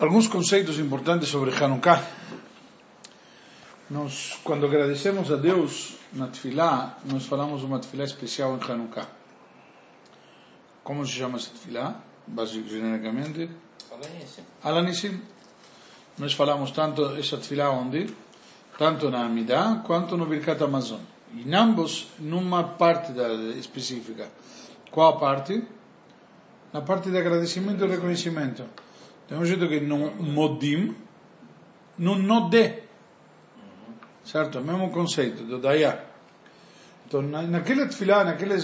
Alguns conceitos importantes sobre Hanukkah. Nós, quando agradecemos a Deus na Tfilá, nós falamos uma Tfilá especial em Hanukkah. Como se chama essa Tfilá? Genericamente? Alanissim. Nós falamos tanto essa Tfilá onde? Tanto na Amidah quanto no Birkat Amazon. Em ambos, numa parte da, específica. Qual parte? Na parte de agradecimento e reconhecimento. Tem um jeito que não modim, não nodé. Certo? O mesmo conceito do dayá. Então, naquela tefilá, naquela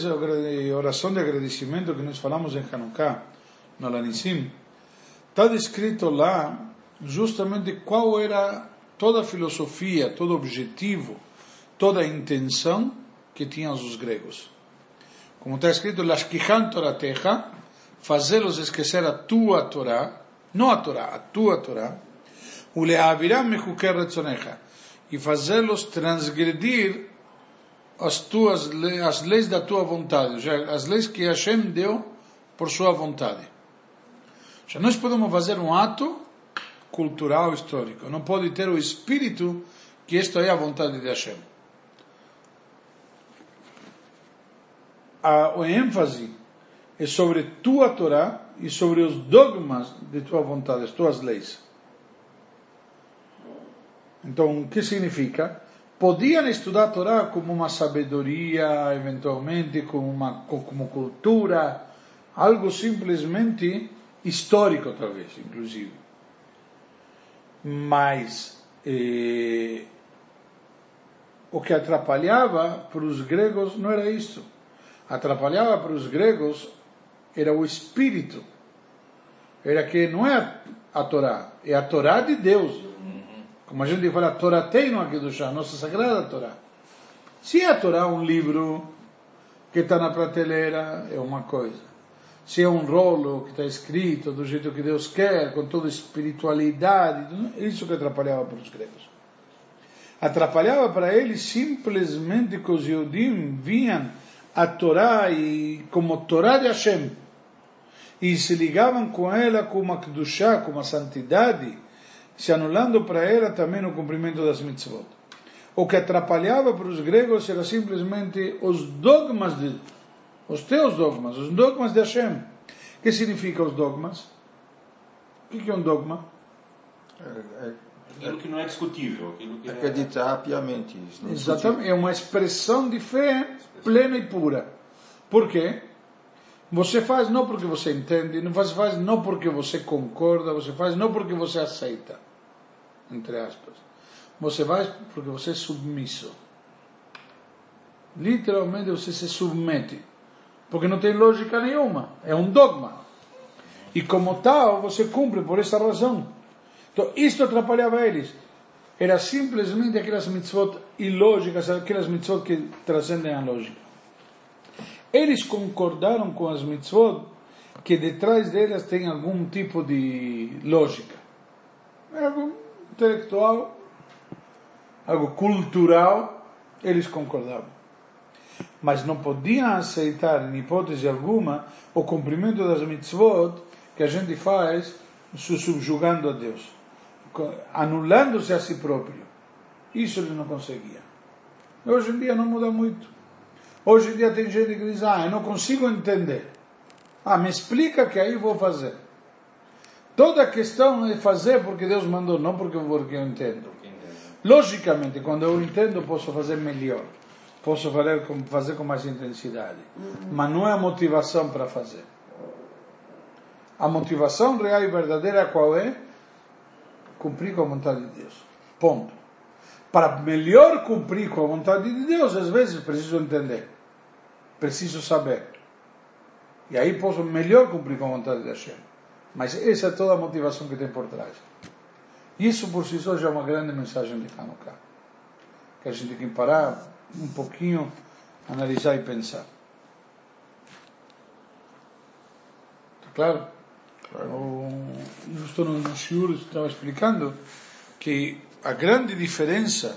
oração de agradecimento que nós falamos em Hanukkah, no Lanissim, está descrito lá justamente qual era toda a filosofia, todo o objetivo, toda a intenção que tinham os gregos. Como está escrito, Lashkichan Torateja, fazê-los esquecer a tua Torá, não a Torá, a tua Torá, e fazê-los transgredir as tuas as leis da tua vontade, as leis que Hashem deu por sua vontade. Já nós podemos fazer um ato cultural histórico, não pode ter o espírito que isto é a vontade de Hashem. A, o ênfase é sobre tua Torá e sobre os dogmas de tua vontade, as tuas leis. Então, o que significa? Podiam estudar a Torá como uma sabedoria, eventualmente como uma como cultura, algo simplesmente histórico, talvez, inclusive. Mas eh, o que atrapalhava para os gregos não era isso. Atrapalhava para os gregos era o espírito. Era que não é a Torá, é a Torá de Deus. Como a gente fala, Torá tem no chá, nossa sagrada Torá. Se a Torá é um livro que está na prateleira, é uma coisa. Se é um rolo que está escrito do jeito que Deus quer, com toda a espiritualidade, isso que atrapalhava para os gregos. Atrapalhava para eles simplesmente que os Yudim vinham a Torá e como Torá de Hashem e se ligavam com ela com uma kedushá, com uma santidade, se anulando para ela também o cumprimento das mitzvot. O que atrapalhava para os gregos era simplesmente os dogmas de os teus dogmas, os dogmas de Hashem. O que significa os dogmas? O que é um dogma? É, é, aquilo que não é discutível. Que Acreditar piamente. Exatamente. É uma expressão de fé plena e pura. Por quê? Você faz não porque você entende, não faz, não porque você concorda, você faz não porque você aceita, entre aspas. Você faz porque você é submisso. Literalmente você se submete, porque não tem lógica nenhuma, é um dogma. E como tal, você cumpre por essa razão. Então, isto atrapalhava eles. Era simplesmente aquelas mitzvot ilógicas, aquelas mitzvot que transcendem a lógica. Eles concordaram com as mitzvot que detrás delas tem algum tipo de lógica. Algo intelectual, algo cultural, eles concordavam. Mas não podiam aceitar, em hipótese alguma, o cumprimento das mitzvot que a gente faz se subjugando a Deus, anulando-se a si próprio. Isso ele não conseguia. Hoje em dia não muda muito. Hoje em dia tem gente que diz, ah, eu não consigo entender. Ah, me explica que aí vou fazer. Toda a questão é fazer porque Deus mandou, não porque, porque eu entendo. Logicamente, quando eu entendo, posso fazer melhor. Posso fazer com, fazer com mais intensidade. Mas não é a motivação para fazer. A motivação real e verdadeira qual é? Cumprir com a vontade de Deus. Ponto para melhor cumprir com a vontade de Deus, às vezes preciso entender, preciso saber. E aí posso melhor cumprir com a vontade de Hashem. Mas essa é toda a motivação que tem por trás. Isso por si só já é uma grande mensagem de Hanukkah. Que a gente tem que parar um pouquinho, analisar e pensar. Está claro? Justo no, Shiur estava explicando que a grande diferença,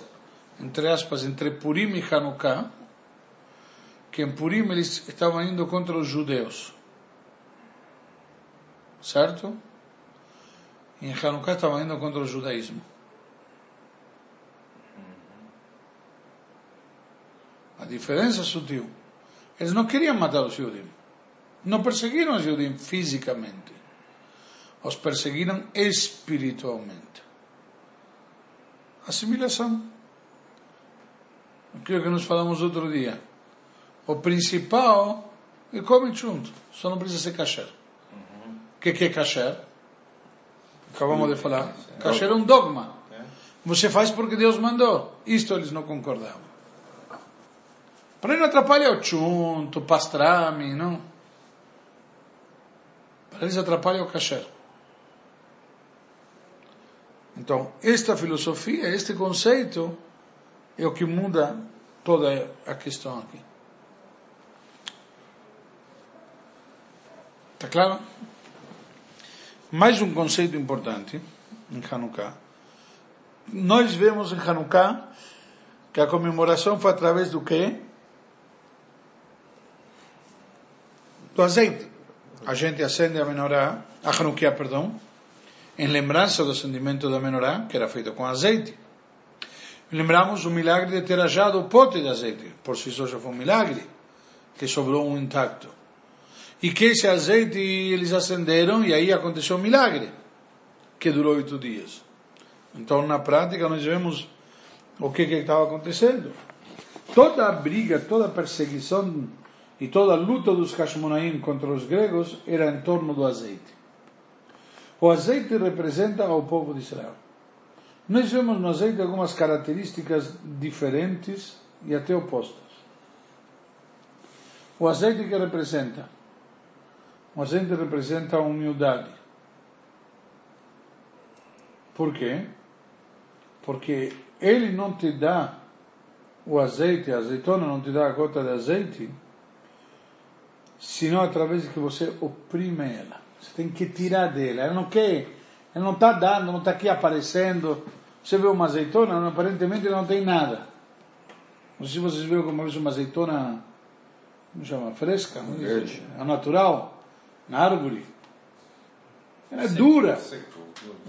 entre aspas, entre Purim e Hanukkah, que em Purim eles estavam indo contra os judeus. Certo? em Hanukkah estavam indo contra o judaísmo. A diferença é sutil. Eles não queriam matar os judeus. Não perseguiram os judeus fisicamente. Os perseguiram espiritualmente. Assimilação. Aquilo que nós falamos outro dia. O principal é comer junto. Só não precisa ser kasher. O que, que é kasher? Acabamos de falar. Kasher é um dogma. Você faz porque Deus mandou. Isto eles não concordavam. Para não atrapalhar o chunto, o pastrami, não. Para eles atrapalha o kasher. Então, esta filosofia, este conceito, é o que muda toda a questão aqui. Está claro? Mais um conceito importante em Hanukkah. Nós vemos em Hanukkah que a comemoração foi através do quê? Do azeite. A gente acende a menorá, a Hanukkah, perdão, em lembrança do acendimento da menorá, que era feito com azeite. Lembramos o milagre de ter achado o pote de azeite. Por si só já foi um milagre, que sobrou um intacto. E que esse azeite eles acenderam e aí aconteceu um milagre, que durou oito dias. Então, na prática, nós vemos o que, estava acontecendo. Toda a briga, toda a perseguição e toda a luta dos Hashmonaim contra os gregos era em torno do azeite. O azeite representa o povo de Israel. Nós vemos no azeite algumas características diferentes e até opostas. O azeite que representa? O azeite representa a humildade. Por quê? Porque ele não te dá o azeite, a azeitona não te dá a gota de azeite, senão através de que você oprime ela. Você tem que tirar dela. Ela não quer, ela não está dando, não está aqui aparecendo. Você vê uma azeitona, aparentemente não tem nada. Não sei se vocês viram como é uma azeitona, como chama, fresca, Verde. a natural, na árvore. Ela é seco, dura. Seco.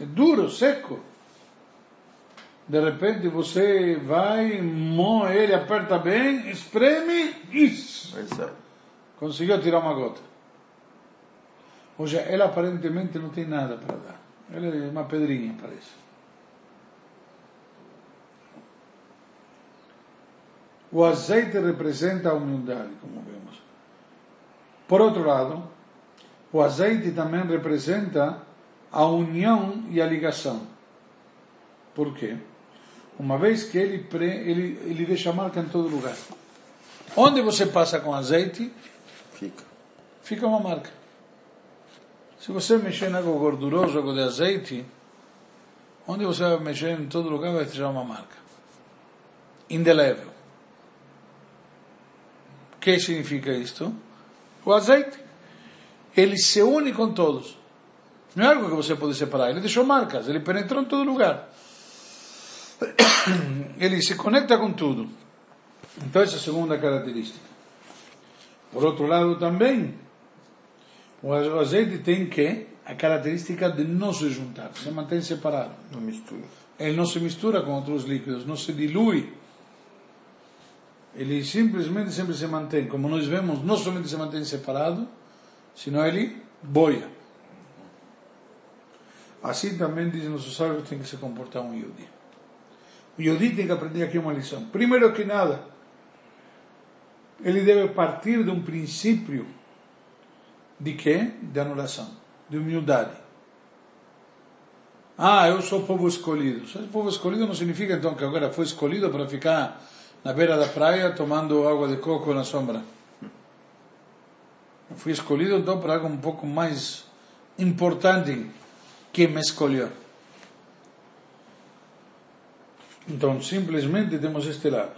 É duro, seco. De repente você vai, moe ele, aperta bem, espreme, isso. Conseguiu tirar uma gota. Ou seja, ela aparentemente não tem nada para dar. Ela é uma pedrinha, parece. O azeite representa a humildade, como vemos. Por outro lado, o azeite também representa a união e a ligação. Por quê? Uma vez que ele, ele, ele deixa marca em todo lugar. Onde você passa com azeite, fica, fica uma marca. Se você mexer em algo gorduroso, algo de azeite, onde você vai mexer em todo lugar vai deixar uma marca. Indelével. O que significa isto? O azeite. Ele se une com todos. Não é algo que você pode separar. Ele deixou marcas, ele penetrou em todo lugar. Ele se conecta com tudo. Então, essa é a segunda característica. Por outro lado, também, o azeite tem que a característica de não se juntar, se mantém separado. Não mistura. Ele não se mistura com outros líquidos, não se dilui. Ele simplesmente sempre se mantém, como nós vemos, não somente se mantém separado, senão ele boia. Assim também diz nosso sábio tem que se comportar um Yodi. O Yodi tem que aprender aqui uma lição. Primeiro que nada, ele deve partir de um princípio de quê? De anulação, de humildade. Ah, eu sou povo escolhido. Ser povo escolhido não significa então que agora foi escolhido para ficar na beira da praia tomando água de coco na sombra. Eu fui escolhido então para algo um pouco mais importante que me escolheu. Então, simplesmente temos este lado.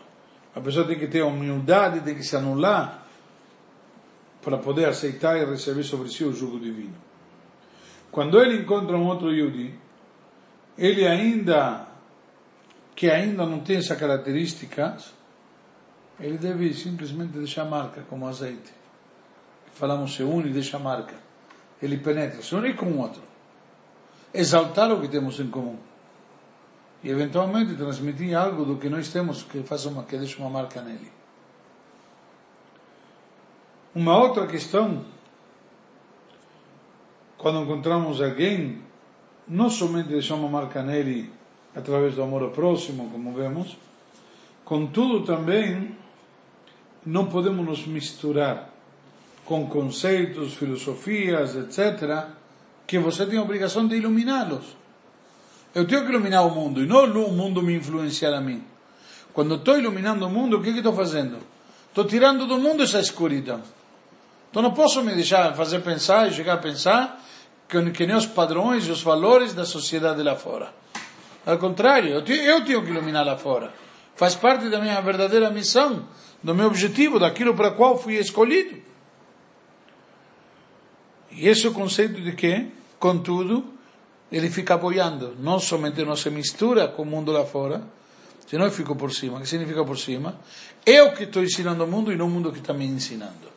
A pessoa tem que ter humildade, tem que se anular para poder aceitar e receber sobre si o jugo divino. Quando ele encontra um outro Yudi, ele ainda, que ainda não tem essa característica, ele deve simplesmente deixar marca, como azeite. Falamos, se une e deixa marca. Ele penetra, se une com o outro. exaltar o que temos em comum. E eventualmente transmitir algo do que nós temos que faça uma, que deixe uma marca nele. Uma outra questão, quando encontramos alguém, não somente deixar uma marca nele através do amor ao próximo, como vemos, contudo também não podemos nos misturar com conceitos, filosofias, etc., que você tem a obrigação de iluminá-los. Eu tenho que iluminar o mundo e não o mundo me influenciar a mim. Quando estou iluminando o mundo, o que estou fazendo? Estou tirando do mundo essa escuridão. Então não posso me deixar fazer pensar e chegar a pensar que, que nem os padrões e os valores da sociedade lá fora. Ao contrário, eu tenho, eu tenho que iluminar lá fora. Faz parte da minha verdadeira missão, do meu objetivo, daquilo para qual fui escolhido. E esse é o conceito de que, contudo, ele fica apoiando. Não somente não se mistura com o mundo lá fora, senão eu fico por cima. O que significa por cima? Eu que estou ensinando o mundo e não o mundo que está me ensinando.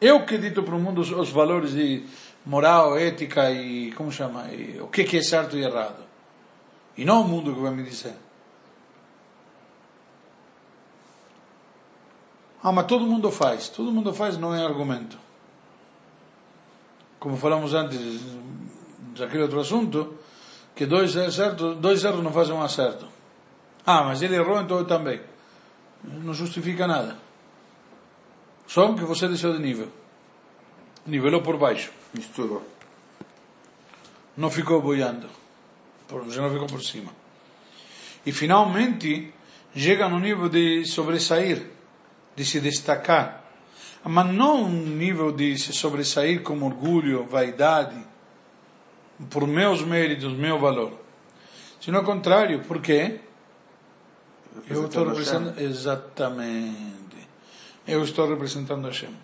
Eu que dito para o mundo os, os, valores de moral, ética e, como chama, e, o que, que é certo e errado. E não o mundo que vai me dizer. Ah, mas todo mundo faz. Todo mundo faz não é argumento como falamos antes daquele outro assunto, que dois acertos, dois erros não fazem um acerto. Ah, mas ele errou, então eu também. Não justifica nada. Só que você desceu de nível. Nivelou por baixo. Misturou. Não ficou boiando. Você não ficou por cima. E finalmente, chega no nível de sobressair, de se destacar mas não um nível de se sobressair com orgulho, vaidade, por meus méritos, meu valor. Sino ao contrário, por quê? Eu estou representando, exatamente, eu estou representando Hashem.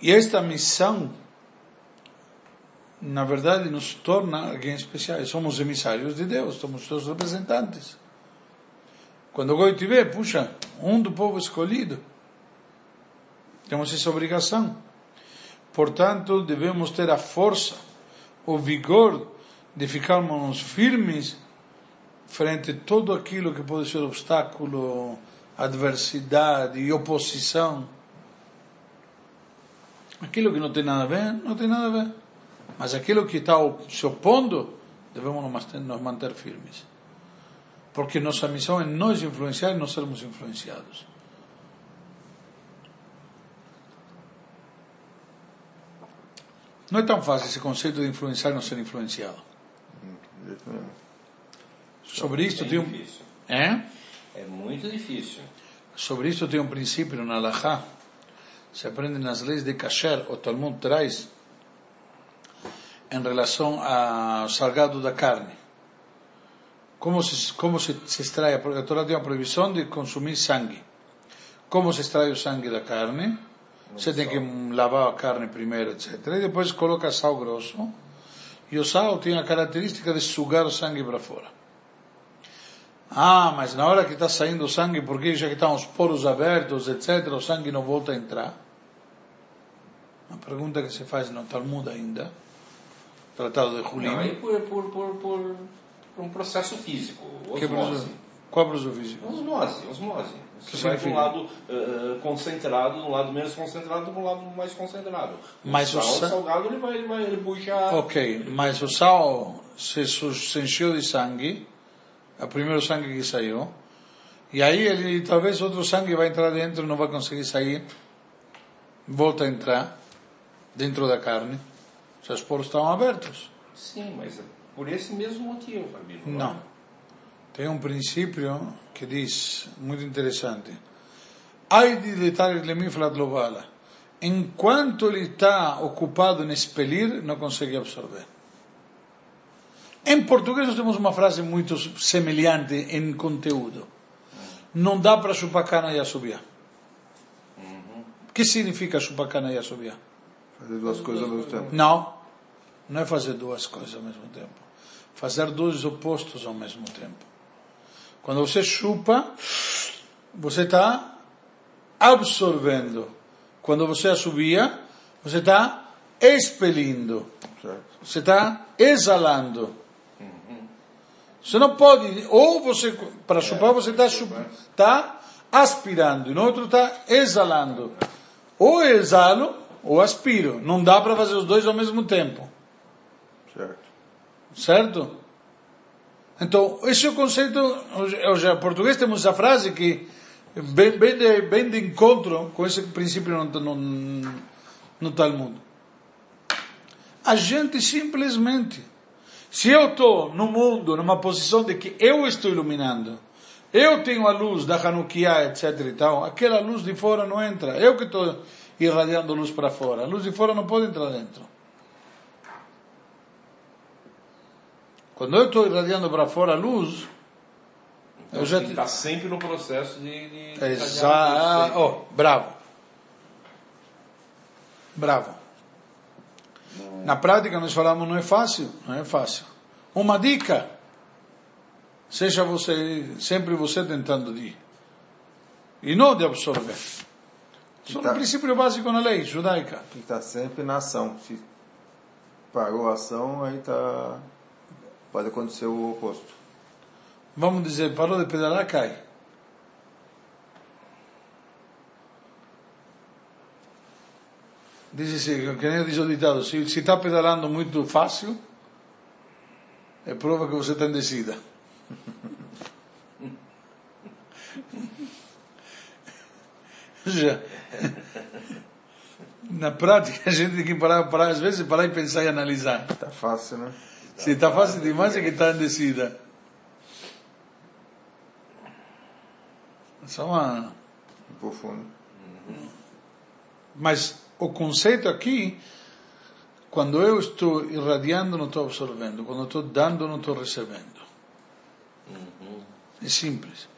E esta missão, na verdade, nos torna alguém especial. Somos emissários de Deus, somos seus representantes. Quando o Goi tiver, puxa, um do povo escolhido, temos essa obrigação. Portanto, devemos ter a força, o vigor de ficarmos firmes frente a tudo aquilo que pode ser obstáculo, adversidade e oposição. Aquilo que não tem nada a ver, não tem nada a ver. Mas aquilo que está se opondo, devemos nos manter firmes. Porque nossa missão é nos influenciar e não sermos influenciados. Não é tão fácil esse conceito de influenciar e não ser influenciado. Sobre isso tem um... É? É muito difícil. Sobre isso tem um princípio na Halakha. Se aprende nas leis de Kasher, o Talmud traz em relação ao salgado da carne. Como se, como se, se extrai, a Torá tem uma proibição de consumir sangue. Como se extrai o sangue da carne? Você tem que lavar a carne primeiro, etc. E depois coloca sal grosso. E o sal tem a característica de sugar o sangue para fora. Ah, mas na hora que está saindo o sangue, porque já que estão os poros abertos, etc., o sangue não volta a entrar? Uma pergunta que se faz no Talmud ainda, tratado de Julim. Não, aí por, por, por, por, um processo físico, osmose. Qual é o físico? Osmose, osmose. Você vai de um lado uh, concentrado, de um lado menos concentrado, para um lado mais concentrado. Mas o, sal, o salgado ele vai, ele vai ele puxa. Ok, mas o sal se, se encheu de sangue, é o primeiro sangue que saiu, e aí ele talvez outro sangue vai entrar dentro, não vai conseguir sair, volta a entrar dentro da carne. Os poros estão abertos. Sim, mas é por esse mesmo motivo, Fabio. Não. Tem um princípio que diz, muito interessante. Ai de detalhes globala. Enquanto ele está ocupado em expelir, não consegue absorver. Em português nós temos uma frase muito semelhante em conteúdo. Não dá para chupar cana e assobiar. O que significa chupar cana e assobiar? Fazer duas coisas ao mesmo tempo. Não. Não é fazer duas coisas ao mesmo tempo. Fazer dois opostos ao mesmo tempo. Quando você chupa, você está absorvendo. Quando você assobia, você está expelindo. Certo. Você está exalando. Você não pode, ou você, para chupar, você está tá aspirando, e no outro está exalando. Ou exalo, ou aspiro. Não dá para fazer os dois ao mesmo tempo. Certo. Certo? Então, esse é o conceito. Hoje, em português temos essa frase que vem, vem, de, vem de encontro com esse princípio no, no, no Talmud. A gente simplesmente, se eu estou no mundo, numa posição de que eu estou iluminando, eu tenho a luz da Hanukkah, etc e tal, aquela luz de fora não entra. Eu que estou irradiando luz para fora. A luz de fora não pode entrar dentro. Quando eu estou irradiando para fora a luz, então, eu já está sempre no processo de, de Exato. Oh, bravo. Bravo. Na prática nós falamos não é fácil, não é fácil. Uma dica, seja você sempre você tentando de e não de absorver. Isso tá, é um princípio básico na lei judaica. Que está sempre na ação. Se parou a ação, aí está pode acontecer o oposto. Vamos dizer, parou de pedalar, cai. Diz que nem diz o ditado, se está pedalando muito fácil, é prova que você está em descida. Já. Na prática, a gente tem que parar, parar, às vezes, parar e pensar e analisar. Está fácil, né? Se está fácil demais é que está em descida. Só uma... Profundo. Mas o conceito aqui, quando eu estou irradiando, não estou absorvendo. Quando estou dando, não estou recebendo. É simples.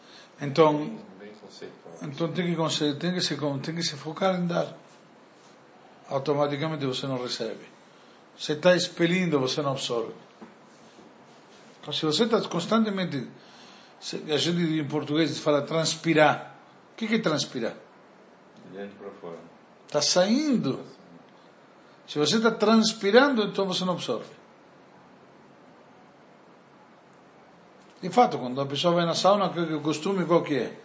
Então, então tem que, tem que, se, tem que se focar em dar. Automaticamente você não recebe. Você está expelindo, você não absorve. Então, se você está constantemente, a gente em português fala transpirar. O que é transpirar? De dentro para fora. Está saindo. Se você está transpirando, então você não absorve. De fato, quando a pessoa vai na sauna, o costume qual que é?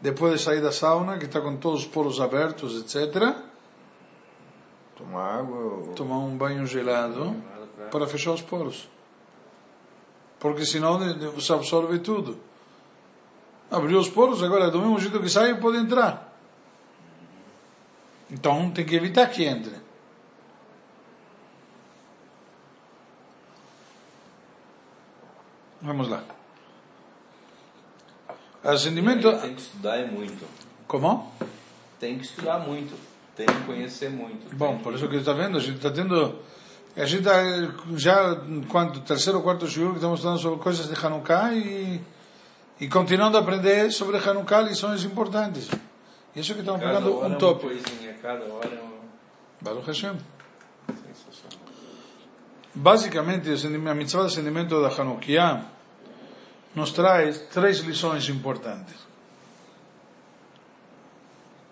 Depois de sair da sauna, que está com todos os poros abertos, etc. Tomar água. Tomar um banho gelado para fechar os poros porque senão você absorve tudo. Abriu os poros, agora do mesmo jeito que sai, pode entrar. Então tem que evitar que entre. Vamos lá. Ascendimento. Tem que estudar é muito. Como? Tem que estudar muito. Tem que conhecer muito. Bom, por isso que está vendo, a gente está tendo a gente está já, quando, terceiro ou quarto shiur, que estamos falando sobre coisas de Hanukkah e, e continuando a aprender sobre Hanukkah lições importantes. Isso que estamos pegando um top. cada hora é uma... Baruch Hashem. Basicamente, a mitzvah de ascendimento da Hanukkah nos traz três lições importantes.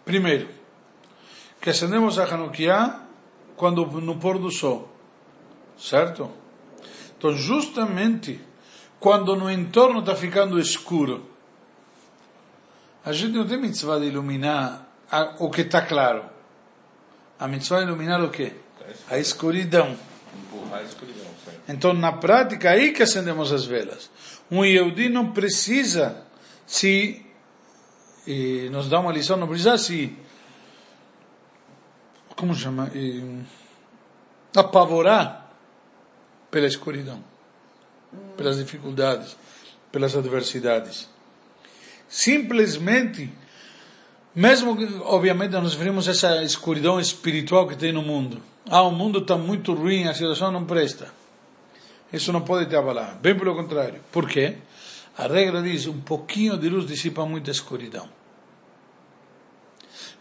Primeiro, que acendemos a Hanukkah quando no pôr do sol. Certo? Então, justamente quando no entorno está ficando escuro, a gente não tem mitzvah de iluminar o que está claro. A mitzvah é iluminar o quê? A escuridão. Então, na prática, aí que acendemos as velas. Um Yehudi não precisa se, e nos dá uma lição, não precisa se, como chama, e, apavorar pela escuridão, pelas dificuldades, pelas adversidades. Simplesmente, mesmo que, obviamente, nós vemos essa escuridão espiritual que tem no mundo. Ah, o mundo está muito ruim, a situação não presta. Isso não pode te abalar. Bem pelo contrário. Por quê? A regra diz: um pouquinho de luz dissipa muita escuridão.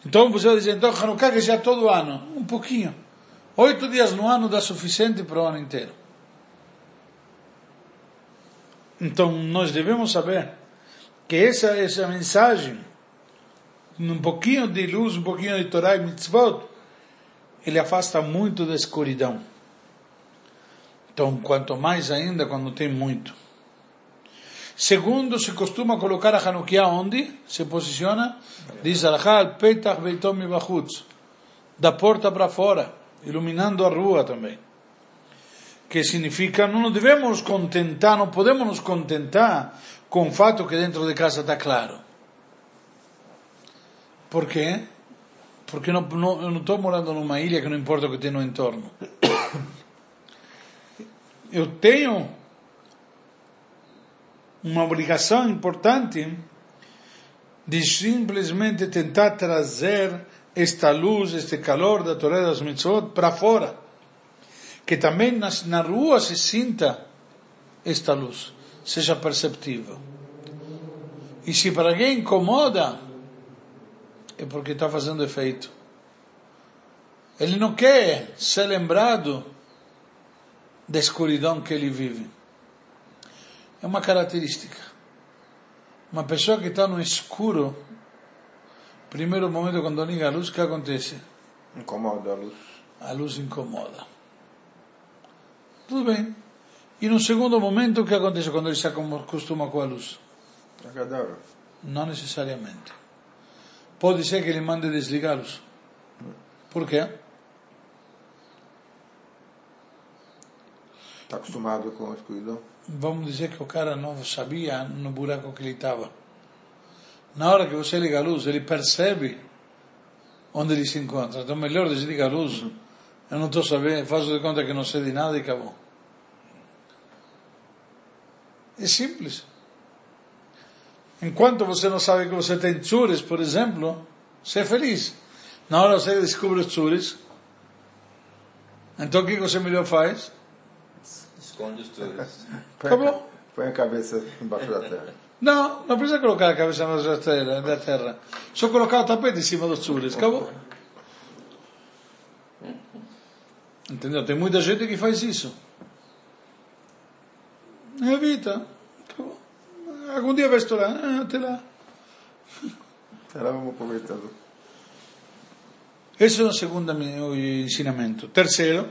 Então você vai dizer, então Hanukkah que já todo ano. Um pouquinho. Oito dias no ano dá suficiente para o ano inteiro. Então nós devemos saber que essa, essa mensagem, um pouquinho de luz, um pouquinho de Torah e mitzvot, ele afasta muito da escuridão. Então, quanto mais ainda quando tem muito. Segundo, se costuma colocar a Hanukkah onde? Se posiciona? Diz Arachal, Petach Beitom. Da porta para fora, iluminando a rua também. Que significa, não devemos contentar, não podemos nos contentar com o fato que dentro de casa está claro. Por quê? Porque não, não, eu não estou morando numa ilha que não importa o que tem no entorno. Eu tenho uma obrigação importante de simplesmente tentar trazer esta luz, este calor da Torá das Mitzvot para fora. Que também nas, na rua se sinta esta luz, seja perceptível. E se para alguém incomoda, é porque está fazendo efeito. Ele não quer ser lembrado da escuridão que ele vive é uma característica. Uma pessoa que está no escuro, primeiro momento quando liga a luz, o que acontece? Incomoda a luz. A luz incomoda. Tudo bem. E no segundo momento, o que acontece quando ele se acostuma com a luz? Agradável. Não necessariamente. Pode ser que ele mande desligar a luz. Por quê? Está acostumado com a escuridão? vamos dizer que o cara não sabia no buraco que ele estava. Na hora que você liga a luz, ele percebe onde ele se encontra. Então, melhor desliga a luz. Eu não estou sabendo, faço de conta que não sei de nada e acabou. É simples. Enquanto você não sabe que você tem tsures, por exemplo, você é feliz. Na hora você descobre os tsures, então o que você melhor faz? Esconde os túneis. Acabou. Põe a cabeça embaixo da terra. Não, não precisa colocar a cabeça embaixo da terra, da terra. Só colocar o tapete em cima dos tzules. Acabou. Entendeu? Tem muita gente que faz isso. Evita. Acabou. Algum dia vai estourar. Ah, até lá. Até lá vamos aproveitando. Esse é o segundo ensinamento. Terceiro,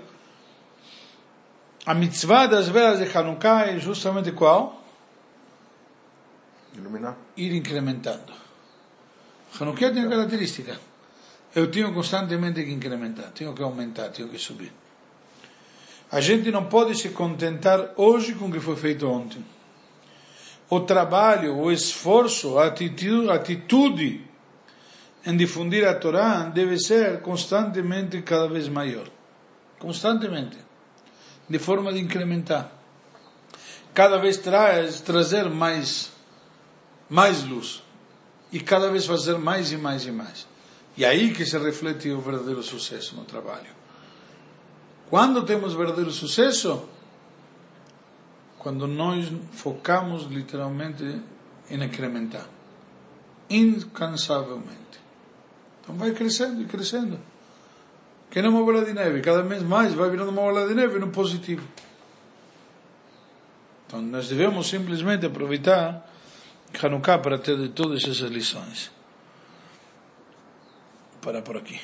a mitzvah das velas de Hanukkah é justamente qual? Iluminar. Ir incrementando. Hanukkah tem uma característica. Eu tenho constantemente que incrementar, tenho que aumentar, tenho que subir. A gente não pode se contentar hoje com o que foi feito ontem. O trabalho, o esforço, a atitude, a atitude em difundir a Torá deve ser constantemente cada vez maior. Constantemente de forma de incrementar. Cada vez traz, trazer mais, mais luz. E cada vez fazer mais e mais e mais. E aí que se reflete o verdadeiro sucesso no trabalho. Quando temos verdadeiro sucesso? Quando nós focamos literalmente em incrementar. Incansavelmente. Então vai crescendo e crescendo que é uma bola de neve, cada vez mais vai virando uma bola de neve no positivo. Então nós devemos simplesmente aproveitar Hanukkah para ter todas essas lições. Para por aqui.